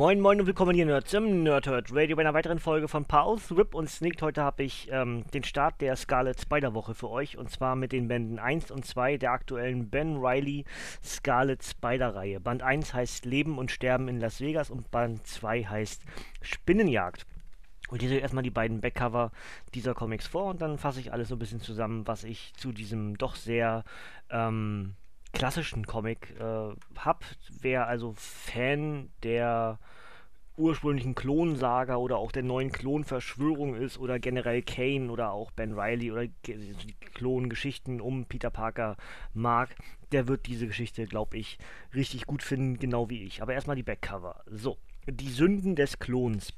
Moin Moin und willkommen hier Nerds im Nerdhurt Radio bei einer weiteren Folge von Pause, Rip und Sneaked. Heute habe ich ähm, den Start der Scarlet Spider Woche für euch und zwar mit den Bänden 1 und 2 der aktuellen Ben Riley Scarlet Spider Reihe. Band 1 heißt Leben und Sterben in Las Vegas und Band 2 heißt Spinnenjagd. Und hier sehe erstmal die beiden Backcover dieser Comics vor und dann fasse ich alles so ein bisschen zusammen, was ich zu diesem doch sehr ähm, klassischen Comic äh, habe. Wer also Fan der ursprünglichen Klonsaga oder auch der neuen Klonverschwörung ist oder generell Kane oder auch Ben Riley oder die Klongeschichten um Peter Parker mag, der wird diese Geschichte, glaube ich, richtig gut finden, genau wie ich. Aber erstmal die Backcover. So, die Sünden des Klons.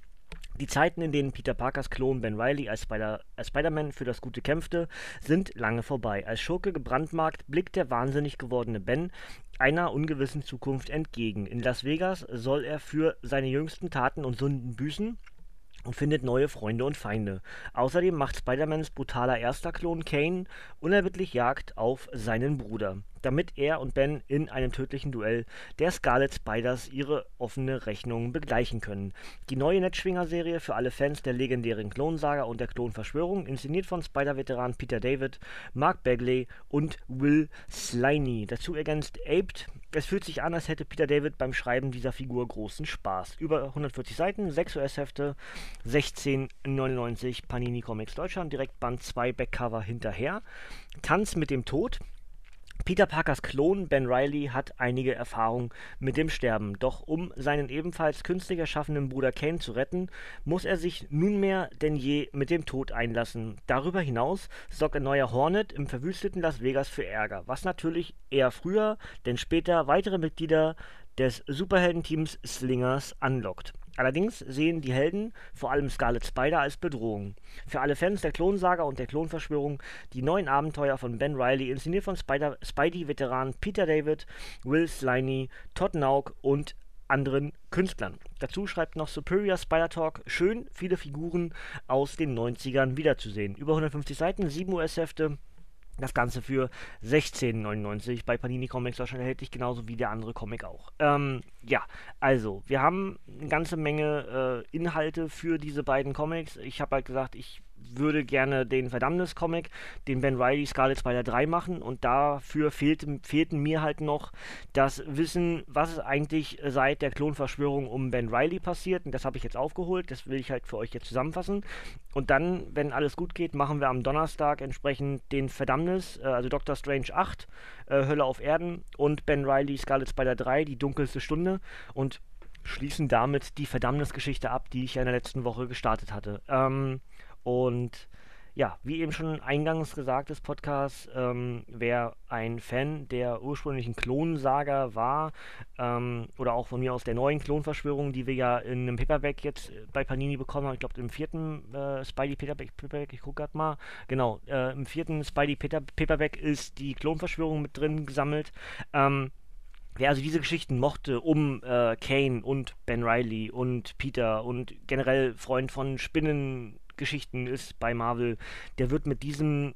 Die Zeiten, in denen Peter Parkers Klon Ben Riley als, Spider als Spider-Man für das Gute kämpfte, sind lange vorbei. Als Schurke gebrandmarkt blickt der wahnsinnig gewordene Ben einer ungewissen Zukunft entgegen. In Las Vegas soll er für seine jüngsten Taten und Sünden büßen und findet neue Freunde und Feinde. Außerdem macht Spider-Mans brutaler erster Klon Kane unerbittlich Jagd auf seinen Bruder damit er und Ben in einem tödlichen Duell der Scarlet Spiders ihre offene Rechnung begleichen können. Die neue Netzschwinger-Serie für alle Fans der legendären Klonsaga und der Klonverschwörung, inszeniert von Spider-Veteran Peter David, Mark Bagley und Will Sliney. Dazu ergänzt Aped. Es fühlt sich an, als hätte Peter David beim Schreiben dieser Figur großen Spaß. Über 140 Seiten, 6 US-Hefte, 16,99 Panini Comics Deutschland, direkt Band 2 Backcover hinterher. Tanz mit dem Tod, Peter Parkers Klon Ben Riley hat einige Erfahrung mit dem Sterben, doch um seinen ebenfalls künstlich erschaffenen Bruder Kane zu retten, muss er sich nunmehr denn je mit dem Tod einlassen. Darüber hinaus sorgt ein neuer Hornet im verwüsteten Las Vegas für Ärger, was natürlich eher früher, denn später weitere Mitglieder des Superheldenteams Slingers anlockt Allerdings sehen die Helden, vor allem Scarlet Spider, als Bedrohung. Für alle Fans der Klonsaga und der Klonverschwörung die neuen Abenteuer von Ben Riley, inszeniert von Spidey-Veteranen Peter David, Will Sliney, Todd Nauk und anderen Künstlern. Dazu schreibt noch Superior Spider Talk, schön viele Figuren aus den 90ern wiederzusehen. Über 150 Seiten, 7 US-Hefte, das Ganze für 16,99 bei Panini Comics Deutschland erhältlich, genauso wie der andere Comic auch. Ähm, ja, also, wir haben eine ganze Menge äh, Inhalte für diese beiden Comics. Ich habe halt gesagt, ich würde gerne den Verdammnis-Comic, den Ben Riley Scarlet Spider 3 machen. Und dafür fehlte, fehlten mir halt noch das Wissen, was ist eigentlich seit der Klonverschwörung um Ben Riley passiert. Und das habe ich jetzt aufgeholt, das will ich halt für euch jetzt zusammenfassen. Und dann, wenn alles gut geht, machen wir am Donnerstag entsprechend den Verdammnis, äh, also Doctor Strange 8, äh, Hölle auf Erden und Ben Riley Scarlet Spider 3, die dunkelste Stunde. Und schließen damit die Verdammnisgeschichte ab, die ich ja in der letzten Woche gestartet hatte. Ähm, und ja, wie eben schon eingangs gesagt des Podcasts, ähm, wer ein Fan der ursprünglichen Klonsaga war, ähm, oder auch von mir aus der neuen Klonverschwörung, die wir ja in einem Paperback jetzt äh, bei Panini bekommen haben, ich glaube im vierten äh, Spidey Paperback, ich gucke gerade mal, genau, äh, im vierten Spidey Paperback ist die Klonverschwörung mit drin gesammelt. Ähm, Wer also diese Geschichten mochte um äh, Kane und Ben Riley und Peter und generell Freund von Spinnen Geschichten ist bei Marvel, der wird mit diesen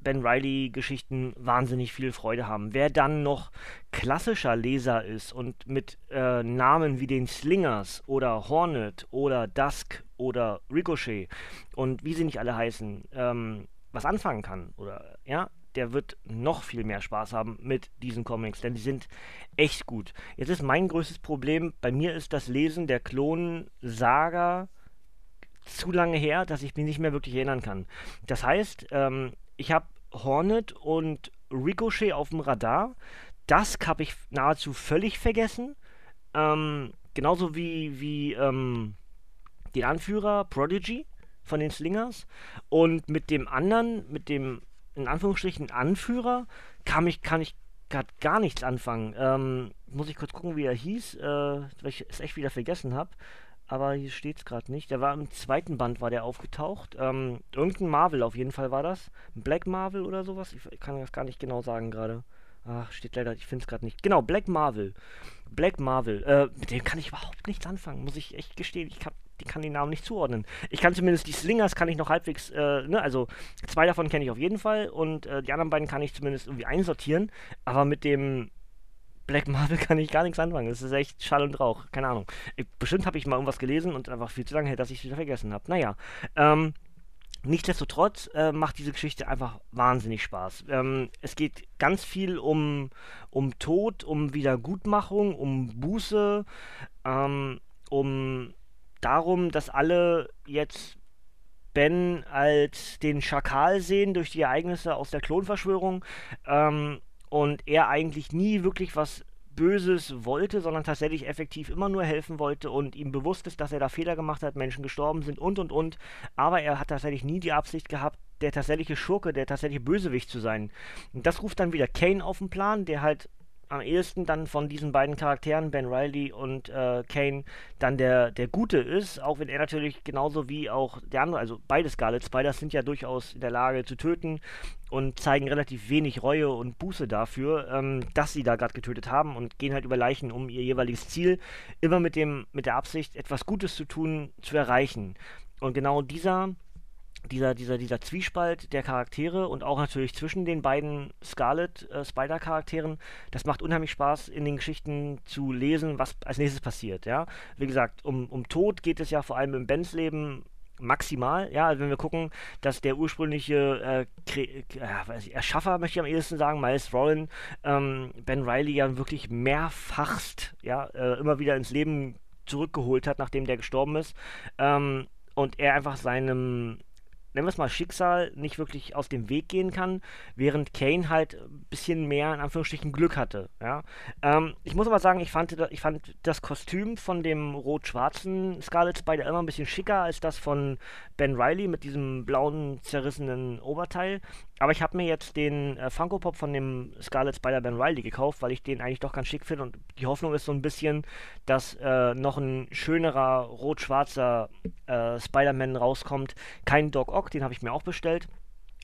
Ben Riley-Geschichten wahnsinnig viel Freude haben. Wer dann noch klassischer Leser ist und mit äh, Namen wie den Slingers oder Hornet oder Dusk oder Ricochet und wie sie nicht alle heißen, ähm, was anfangen kann oder ja, der wird noch viel mehr Spaß haben mit diesen Comics, denn die sind echt gut. Jetzt ist mein größtes Problem, bei mir ist das Lesen der Klon-Saga zu lange her, dass ich mich nicht mehr wirklich erinnern kann. Das heißt, ähm, ich habe Hornet und Ricochet auf dem Radar. Das habe ich nahezu völlig vergessen. Ähm, genauso wie, wie ähm, den Anführer Prodigy von den Slingers. Und mit dem anderen, mit dem in Anführungsstrichen Anführer, kam ich, kann ich gerade gar nichts anfangen. Ähm, muss ich kurz gucken, wie er hieß, äh, weil ich es echt wieder vergessen habe. Aber hier steht es gerade nicht. Der war im zweiten Band, war der aufgetaucht. Ähm, irgendein Marvel auf jeden Fall war das. Black Marvel oder sowas. Ich kann das gar nicht genau sagen gerade. Ach, steht leider, ich finde es gerade nicht. Genau, Black Marvel. Black Marvel. Äh, mit dem kann ich überhaupt nichts anfangen, muss ich echt gestehen. Ich kann, die kann den Namen nicht zuordnen. Ich kann zumindest die Slingers kann ich noch halbwegs, äh, ne, also zwei davon kenne ich auf jeden Fall und äh, die anderen beiden kann ich zumindest irgendwie einsortieren. Aber mit dem Black Marvel kann ich gar nichts anfangen. Das ist echt Schall und Rauch. Keine Ahnung. Ich, bestimmt habe ich mal irgendwas gelesen und einfach viel zu lange her, dass ich es wieder vergessen habe. Naja. Ähm, Nichtsdestotrotz äh, macht diese Geschichte einfach wahnsinnig Spaß. Ähm, es geht ganz viel um, um Tod, um Wiedergutmachung, um Buße, ähm, um darum, dass alle jetzt Ben als den Schakal sehen durch die Ereignisse aus der Klonverschwörung ähm, und er eigentlich nie wirklich was Böses wollte, sondern tatsächlich effektiv immer nur helfen wollte und ihm bewusst ist, dass er da Fehler gemacht hat, Menschen gestorben sind und und und. Aber er hat tatsächlich nie die Absicht gehabt, der tatsächliche Schurke, der tatsächliche Bösewicht zu sein. Und das ruft dann wieder Kane auf den Plan, der halt am ehesten dann von diesen beiden Charakteren, Ben Riley und äh, Kane, dann der, der Gute ist, auch wenn er natürlich genauso wie auch der andere, also beide Scarlet Spiders sind ja durchaus in der Lage zu töten und zeigen relativ wenig Reue und Buße dafür, ähm, dass sie da gerade getötet haben und gehen halt über Leichen, um ihr jeweiliges Ziel immer mit dem, mit der Absicht, etwas Gutes zu tun, zu erreichen. Und genau dieser dieser, dieser, dieser Zwiespalt der Charaktere und auch natürlich zwischen den beiden Scarlet äh, das macht unheimlich Spaß, in den Geschichten zu lesen, was als nächstes passiert, ja. Wie gesagt, um, um Tod geht es ja vor allem im Bens Leben maximal, ja, also wenn wir gucken, dass der ursprüngliche äh, äh, ich, Erschaffer, möchte ich am ehesten sagen, Miles Rollin, ähm, Ben Riley ja wirklich mehrfachst, ja, äh, immer wieder ins Leben zurückgeholt hat, nachdem der gestorben ist, ähm, und er einfach seinem nennen wir es mal Schicksal, nicht wirklich aus dem Weg gehen kann, während Kane halt ein bisschen mehr, in Anführungsstrichen, Glück hatte. Ja? Ähm, ich muss aber sagen, ich fand, ich fand das Kostüm von dem rot-schwarzen Scarlet Spider immer ein bisschen schicker als das von Ben Riley mit diesem blauen, zerrissenen Oberteil. Aber ich habe mir jetzt den äh, Funko Pop von dem Scarlet Spider Ben Riley gekauft, weil ich den eigentlich doch ganz schick finde und die Hoffnung ist so ein bisschen, dass äh, noch ein schönerer rot-schwarzer äh, Spider-Man rauskommt. Kein Doc Ock, den habe ich mir auch bestellt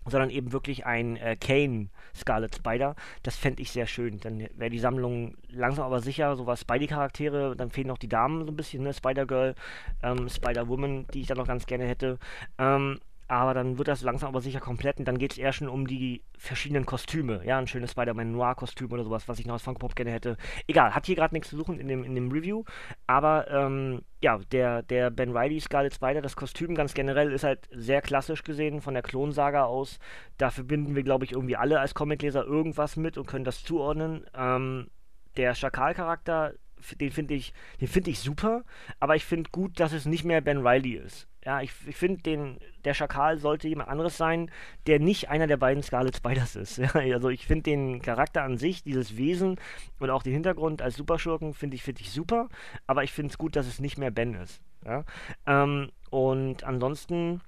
sondern eben wirklich ein äh, Kane Scarlet Spider. Das fände ich sehr schön. Dann wäre die Sammlung langsam aber sicher, so was Spidey-Charaktere, dann fehlen noch die Damen so ein bisschen, ne? Spider-Girl, ähm, Spider-Woman, die ich dann noch ganz gerne hätte. Ähm, aber dann wird das langsam aber sicher komplett und dann geht es eher schon um die verschiedenen Kostüme. Ja, ein schönes Spider-Man Noir-Kostüm oder sowas, was ich noch aus Funko Pop gerne hätte. Egal, hat hier gerade nichts zu suchen in dem, in dem Review. Aber ähm, ja, der, der Ben Riley Scarlet Spider, das Kostüm ganz generell ist halt sehr klassisch gesehen von der Klonsaga aus. Da verbinden wir, glaube ich, irgendwie alle als Comicleser irgendwas mit und können das zuordnen. Ähm, der Schakal-Charakter, den finde ich, den finde ich super, aber ich finde gut, dass es nicht mehr Ben Riley ist. Ja, ich, ich finde, der Schakal sollte jemand anderes sein, der nicht einer der beiden Scarlet Spiders ist. Ja, also ich finde den Charakter an sich, dieses Wesen und auch den Hintergrund als Superschurken finde ich, find ich super, aber ich finde es gut, dass es nicht mehr Ben ist. Ja? Ähm, und ansonsten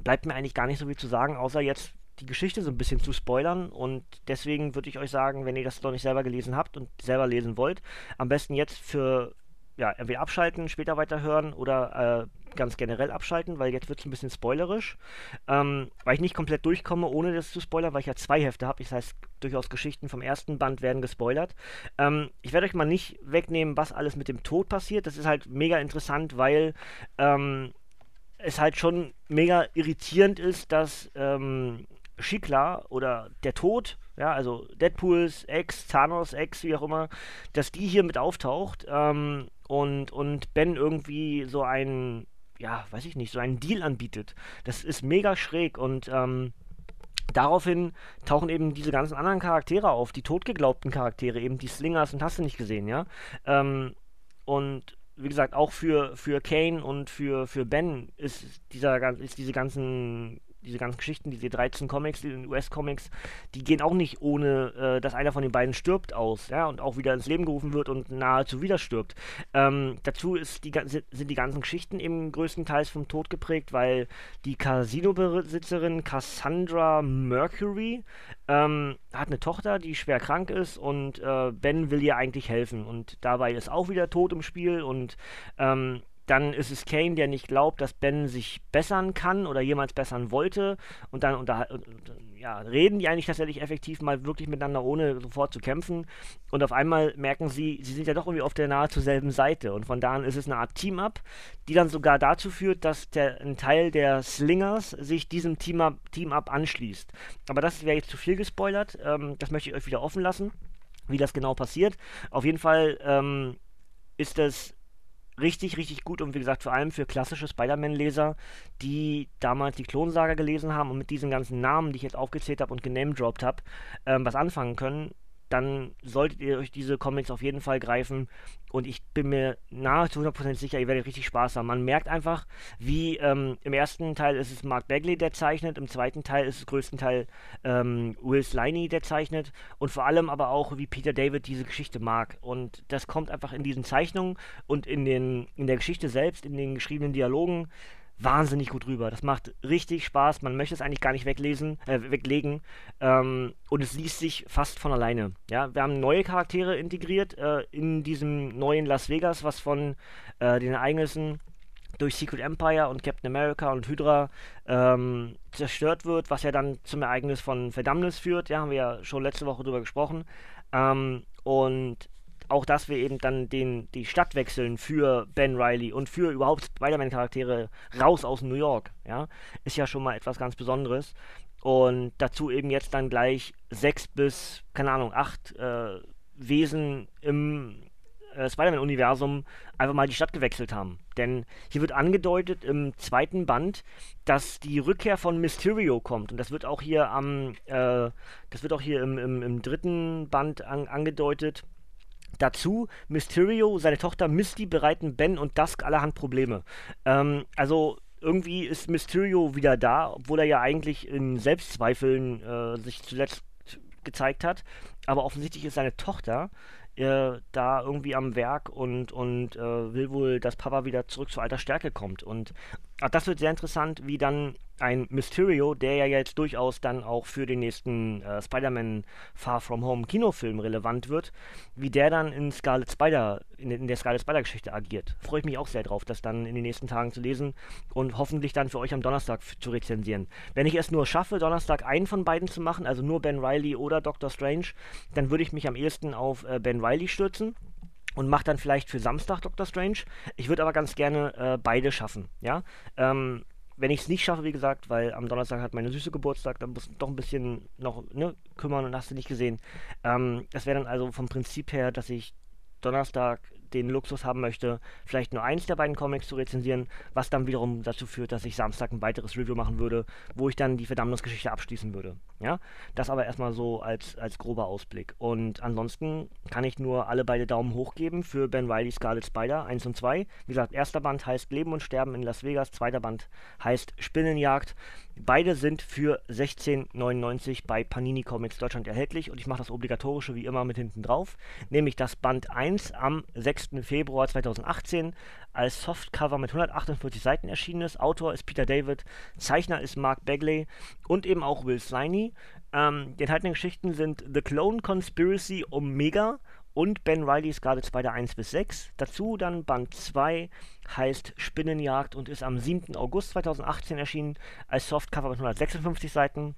bleibt mir eigentlich gar nicht so viel zu sagen, außer jetzt die Geschichte so ein bisschen zu spoilern und deswegen würde ich euch sagen, wenn ihr das noch nicht selber gelesen habt und selber lesen wollt, am besten jetzt für ja, entweder abschalten, später weiterhören oder äh, ganz generell abschalten, weil jetzt wird es ein bisschen spoilerisch. Ähm, weil ich nicht komplett durchkomme, ohne das zu spoilern, weil ich ja zwei Hefte habe. Das heißt, durchaus Geschichten vom ersten Band werden gespoilert. Ähm, ich werde euch mal nicht wegnehmen, was alles mit dem Tod passiert. Das ist halt mega interessant, weil ähm, es halt schon mega irritierend ist, dass ähm, Schikla oder der Tod, ja, also Deadpools Ex, Thanos Ex, wie auch immer, dass die hier mit auftaucht ähm, und, und Ben irgendwie so ein, ja, weiß ich nicht, so einen Deal anbietet. Das ist mega schräg und ähm, daraufhin tauchen eben diese ganzen anderen Charaktere auf, die totgeglaubten Charaktere, eben die Slingers und hast du nicht gesehen, ja. Ähm, und wie gesagt, auch für, für Kane und für, für Ben ist, dieser, ist diese ganzen diese ganzen Geschichten, diese 13 Comics, die US-Comics, die gehen auch nicht ohne, äh, dass einer von den beiden stirbt aus, ja, und auch wieder ins Leben gerufen wird und nahezu wieder stirbt. Ähm, dazu die, sind die ganzen Geschichten eben größtenteils vom Tod geprägt, weil die Casino-Besitzerin Cassandra Mercury ähm, hat eine Tochter, die schwer krank ist und äh, Ben will ihr eigentlich helfen und dabei ist auch wieder Tod im Spiel und ähm, dann ist es Kane, der nicht glaubt, dass Ben sich bessern kann oder jemals bessern wollte. Und dann unter, ja, reden die eigentlich tatsächlich effektiv mal wirklich miteinander, ohne sofort zu kämpfen. Und auf einmal merken sie, sie sind ja doch irgendwie auf der nahezu selben Seite. Und von da an ist es eine Art Team-Up, die dann sogar dazu führt, dass der, ein Teil der Slingers sich diesem Team-Up Team anschließt. Aber das wäre jetzt zu viel gespoilert. Ähm, das möchte ich euch wieder offen lassen, wie das genau passiert. Auf jeden Fall ähm, ist das richtig, richtig gut und wie gesagt, vor allem für klassische Spider-Man-Leser, die damals die Klonsaga gelesen haben und mit diesen ganzen Namen, die ich jetzt aufgezählt habe und genamedropped habe, ähm, was anfangen können dann solltet ihr euch diese Comics auf jeden Fall greifen. Und ich bin mir nahezu 100% sicher, ihr werdet richtig Spaß haben. Man merkt einfach, wie ähm, im ersten Teil ist es Mark Bagley, der zeichnet, im zweiten Teil ist es größtenteils ähm, Will Sliney, der zeichnet. Und vor allem aber auch, wie Peter David diese Geschichte mag. Und das kommt einfach in diesen Zeichnungen und in, den, in der Geschichte selbst, in den geschriebenen Dialogen wahnsinnig gut rüber. Das macht richtig Spaß. Man möchte es eigentlich gar nicht weglesen, äh, weglegen. Ähm, und es liest sich fast von alleine. Ja, wir haben neue Charaktere integriert äh, in diesem neuen Las Vegas, was von äh, den Ereignissen durch Secret Empire und Captain America und Hydra ähm, zerstört wird, was ja dann zum Ereignis von Verdammnis führt. Ja, haben wir ja schon letzte Woche drüber gesprochen. Ähm, und auch, dass wir eben dann den, die Stadt wechseln für Ben Riley und für überhaupt Spider-Man-Charaktere raus aus New York, ja, ist ja schon mal etwas ganz Besonderes. Und dazu eben jetzt dann gleich sechs bis, keine Ahnung, acht äh, Wesen im äh, Spider-Man-Universum einfach mal die Stadt gewechselt haben. Denn hier wird angedeutet im zweiten Band, dass die Rückkehr von Mysterio kommt. Und das wird auch hier am, äh, das wird auch hier im, im, im dritten Band an, angedeutet Dazu Mysterio, seine Tochter Misty bereiten Ben und Dusk allerhand Probleme. Ähm, also irgendwie ist Mysterio wieder da, obwohl er ja eigentlich in Selbstzweifeln äh, sich zuletzt gezeigt hat. Aber offensichtlich ist seine Tochter äh, da irgendwie am Werk und, und äh, will wohl, dass Papa wieder zurück zu alter Stärke kommt. Und ach, das wird sehr interessant, wie dann ein Mysterio, der ja jetzt durchaus dann auch für den nächsten äh, Spider-Man Far From Home Kinofilm relevant wird, wie der dann in Scarlet Spider, in, in der Scarlet Spider-Geschichte agiert. Freue ich mich auch sehr drauf, das dann in den nächsten Tagen zu lesen und hoffentlich dann für euch am Donnerstag zu rezensieren. Wenn ich es nur schaffe, Donnerstag einen von beiden zu machen, also nur Ben Riley oder Doctor Strange, dann würde ich mich am ehesten auf äh, Ben Riley stürzen und mache dann vielleicht für Samstag Doctor Strange. Ich würde aber ganz gerne äh, beide schaffen, ja. Ähm, wenn ich es nicht schaffe, wie gesagt, weil am Donnerstag hat meine Süße Geburtstag, dann muss ich doch ein bisschen noch ne, kümmern und hast du nicht gesehen. Ähm, das wäre dann also vom Prinzip her, dass ich Donnerstag den Luxus haben möchte, vielleicht nur eins der beiden Comics zu rezensieren, was dann wiederum dazu führt, dass ich Samstag ein weiteres Review machen würde, wo ich dann die Verdammungsgeschichte abschließen würde. Ja, das aber erstmal so als, als grober Ausblick. Und ansonsten kann ich nur alle beide Daumen hoch geben für Ben Riley Scarlet Spider 1 und 2. Wie gesagt, erster Band heißt Leben und Sterben in Las Vegas, zweiter Band heißt Spinnenjagd. Beide sind für 16,99 bei Panini Comics Deutschland erhältlich und ich mache das obligatorische wie immer mit hinten drauf, nämlich das Band 1 am 6. Februar 2018 als Softcover mit 148 Seiten erschienen ist. Autor ist Peter David, Zeichner ist Mark Bagley und eben auch Will Sliney. Ähm, die enthaltenen Geschichten sind The Clone Conspiracy Omega und Ben Riley's Scarlet Spider 1 bis 6. Dazu dann Band 2 heißt Spinnenjagd und ist am 7. August 2018 erschienen als Softcover mit 156 Seiten.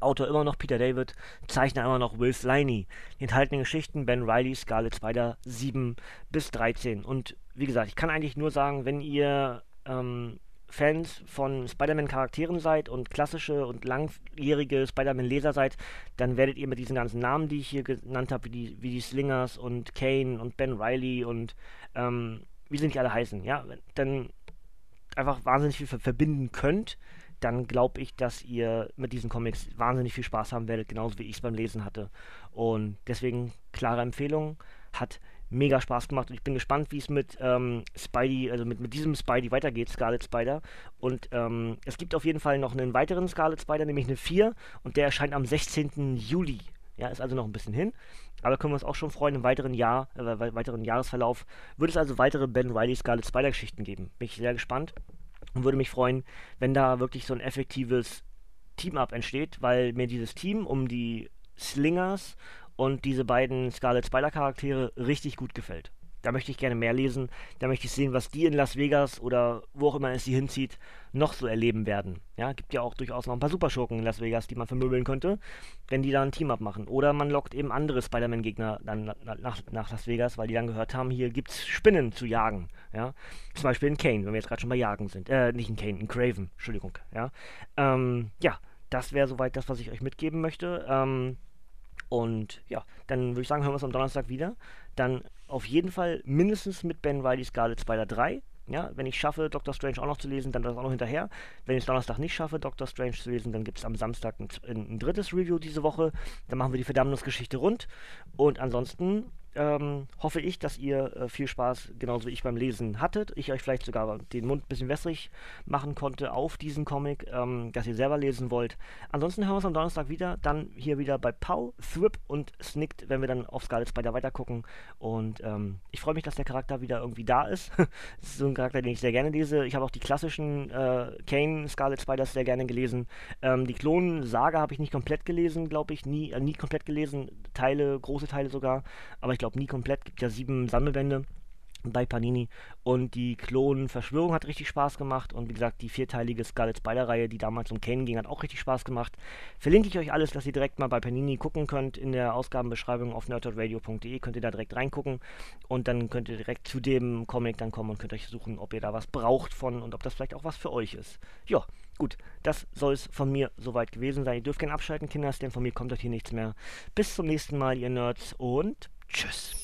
Autor immer noch Peter David, Zeichner immer noch Will Sliney. Die enthaltenen Geschichten Ben Riley, Scarlet Spider 7 bis 13. Und wie gesagt, ich kann eigentlich nur sagen, wenn ihr ähm, Fans von Spider-Man-Charakteren seid und klassische und langjährige Spider-Man-Leser seid, dann werdet ihr mit diesen ganzen Namen, die ich hier genannt habe, wie die, wie die Slingers und Kane und Ben Riley und ähm, wie sie nicht alle heißen, ja, dann einfach wahnsinnig viel verbinden könnt, dann glaube ich, dass ihr mit diesen Comics wahnsinnig viel Spaß haben werdet, genauso wie ich es beim Lesen hatte. Und deswegen klare Empfehlung, hat mega Spaß gemacht und ich bin gespannt, wie es mit ähm, Spidey, also mit, mit diesem Spidey weitergeht, Scarlet Spider. Und ähm, es gibt auf jeden Fall noch einen weiteren Scarlet Spider, nämlich eine 4 und der erscheint am 16. Juli. Ja, ist also noch ein bisschen hin. Aber können wir uns auch schon freuen, im weiteren Jahr, äh, weiteren Jahresverlauf wird es also weitere Ben Riley Scarlet Spider Geschichten geben. Bin ich sehr gespannt und würde mich freuen, wenn da wirklich so ein effektives Team-Up entsteht, weil mir dieses Team um die Slingers und diese beiden Scarlet Spider Charaktere richtig gut gefällt. Da möchte ich gerne mehr lesen. Da möchte ich sehen, was die in Las Vegas oder wo auch immer es sie hinzieht, noch so erleben werden. Ja, gibt ja auch durchaus noch ein paar Superschurken in Las Vegas, die man vermöbeln könnte, wenn die da ein Team abmachen. Oder man lockt eben andere Spider-Man-Gegner dann nach, nach, Las Vegas, weil die dann gehört haben, hier gibt es Spinnen zu jagen. Ja, zum Beispiel in Kane, wenn wir jetzt gerade schon bei Jagen sind. Äh, nicht in Kane, in Craven, Entschuldigung. Ja, ähm, ja das wäre soweit das, was ich euch mitgeben möchte. Ähm, und ja, dann würde ich sagen, hören wir uns am Donnerstag wieder. Dann auf jeden Fall mindestens mit Ben Riley Scarlet Spider 3. Ja, wenn ich schaffe, Doctor Strange auch noch zu lesen, dann das auch noch hinterher. Wenn ich es Donnerstag nicht schaffe, Doctor Strange zu lesen, dann gibt es am Samstag ein, ein, drittes Review diese Woche. Dann machen wir die Verdammnisgeschichte rund. Und ansonsten ähm, hoffe ich, dass ihr äh, viel Spaß, genauso wie ich beim Lesen hattet. Ich euch vielleicht sogar den Mund ein bisschen wässrig machen konnte auf diesen Comic, ähm, dass ihr selber lesen wollt. Ansonsten hören wir uns am Donnerstag wieder. Dann hier wieder bei Pau, Thrip und Snicked, wenn wir dann auf Scarlet Spider weitergucken. Und ähm, ich freue mich, dass der Charakter wieder irgendwie da ist. das ist so ein Charakter, den ich sehr gerne lese. Ich habe auch die klassischen äh, Kane Scarlet Spiders sehr gerne gelesen. Ähm, die Klonen-Saga habe ich nicht komplett gelesen, glaube ich. Nie, äh, nie komplett gelesen. Teile, große Teile sogar. Aber ich glaube nie komplett. Gibt ja sieben Sammelbände bei Panini. Und die Klon-Verschwörung hat richtig Spaß gemacht. Und wie gesagt, die vierteilige Scarlet Spider-Reihe, die damals um Kane ging, hat auch richtig Spaß gemacht. Verlinke ich euch alles, dass ihr direkt mal bei Panini gucken könnt. In der Ausgabenbeschreibung auf nerdtalkradio.de könnt ihr da direkt reingucken. Und dann könnt ihr direkt zu dem Comic dann kommen und könnt euch suchen, ob ihr da was braucht von und ob das vielleicht auch was für euch ist. Ja, gut, das soll es von mir soweit gewesen sein. Ihr dürft gerne abschalten, Kinders, denn von mir kommt euch hier nichts mehr. Bis zum nächsten Mal, ihr Nerds, und tschüss.